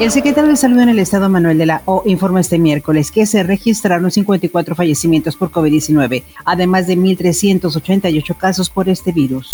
El secretario de Salud en el Estado, Manuel de la O, informó este miércoles que se registraron 54 fallecimientos por COVID-19, además de 1.388 casos por este virus.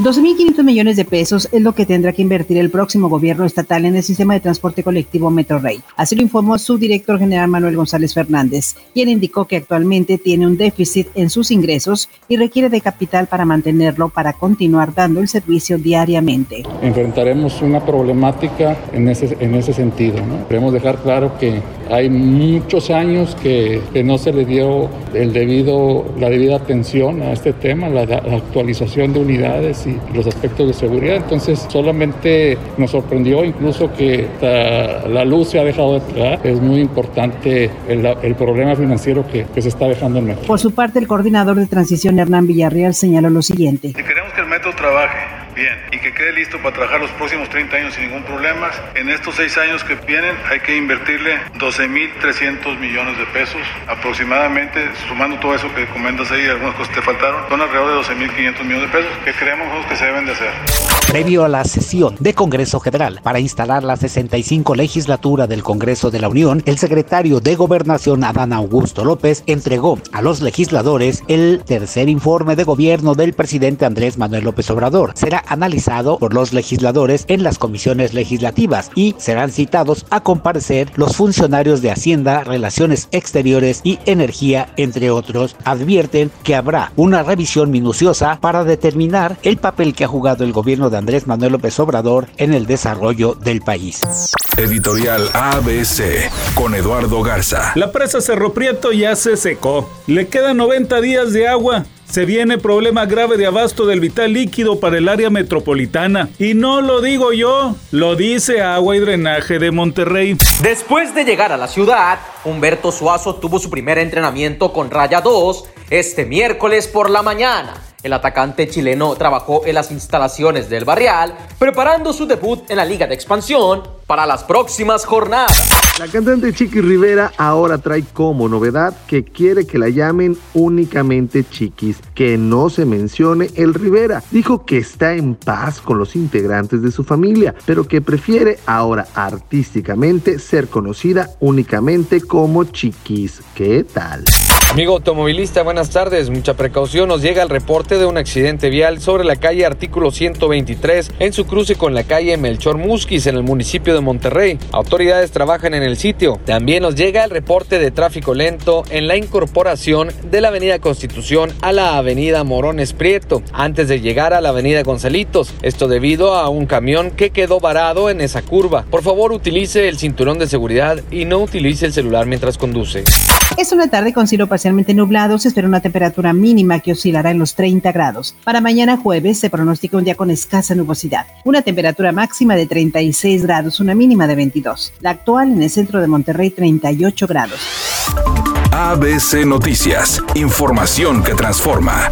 12.500 millones de pesos es lo que tendrá que invertir el próximo gobierno estatal en el sistema de transporte colectivo Metro Rey. Así lo informó su director general Manuel González Fernández, quien indicó que actualmente tiene un déficit en sus ingresos y requiere de capital para mantenerlo para continuar dando el servicio diariamente. Enfrentaremos una problemática en ese, en ese sentido. ¿No? Queremos dejar claro que hay muchos años que, que no se le dio el debido, la debida atención a este tema, la, la actualización de unidades y los aspectos de seguridad. Entonces solamente nos sorprendió incluso que la luz se ha dejado de traer. Es muy importante el, el problema financiero que, que, se está dejando en México. Por su parte, el coordinador de transición Hernán Villarreal señaló lo siguiente. Si queremos que el metro trabaje bien y que quede listo para trabajar los próximos 30 años sin ningún problema. En estos seis años que vienen hay que invertirle 12.300 millones de pesos aproximadamente, sumando todo eso que comentas ahí, algunas cosas te faltaron, son alrededor de 12.500 millones de pesos que creemos que se deben de hacer. Previo a la sesión de Congreso Federal para instalar la 65 legislatura del Congreso de la Unión, el secretario de Gobernación Adán Augusto López entregó a los legisladores el tercer informe de gobierno del presidente Andrés Manuel López Obrador. Será analizado por los legisladores en las comisiones legislativas y serán citados a comparecer los funcionarios de Hacienda, Relaciones Exteriores y Energía, entre otros. Advierten que habrá una revisión minuciosa para determinar el papel que ha jugado el gobierno de Andrés Manuel López Obrador en el desarrollo del país. Editorial ABC con Eduardo Garza. La presa Cerro Prieto ya se secó. Le quedan 90 días de agua. Se viene problema grave de abasto del vital líquido para el área metropolitana. Y no lo digo yo, lo dice Agua y Drenaje de Monterrey. Después de llegar a la ciudad, Humberto Suazo tuvo su primer entrenamiento con Raya 2 este miércoles por la mañana. El atacante chileno trabajó en las instalaciones del Barrial, preparando su debut en la Liga de Expansión para las próximas jornadas. La cantante Chiqui Rivera ahora trae como novedad que quiere que la llamen únicamente Chiquis, que no se mencione el Rivera. Dijo que está en paz con los integrantes de su familia, pero que prefiere ahora artísticamente ser conocida únicamente como Chiquis. ¿Qué tal? Amigo automovilista, buenas tardes. Mucha precaución nos llega el reporte de un accidente vial sobre la calle Artículo 123 en su cruce con la calle Melchor Musquis en el municipio de Monterrey. Autoridades trabajan en el sitio. También nos llega el reporte de tráfico lento en la incorporación de la avenida Constitución a la avenida Morones Prieto antes de llegar a la avenida Gonzalitos. Esto debido a un camión que quedó varado en esa curva. Por favor utilice el cinturón de seguridad y no utilice el celular mientras conduce. Es una tarde con cielo parcialmente nublado. Se espera una temperatura mínima que oscilará en los 30 grados. Para mañana jueves se pronostica un día con escasa nubosidad. Una temperatura máxima de 36 grados, una mínima de 22. La actual en el centro de Monterrey 38 grados. ABC Noticias. Información que transforma.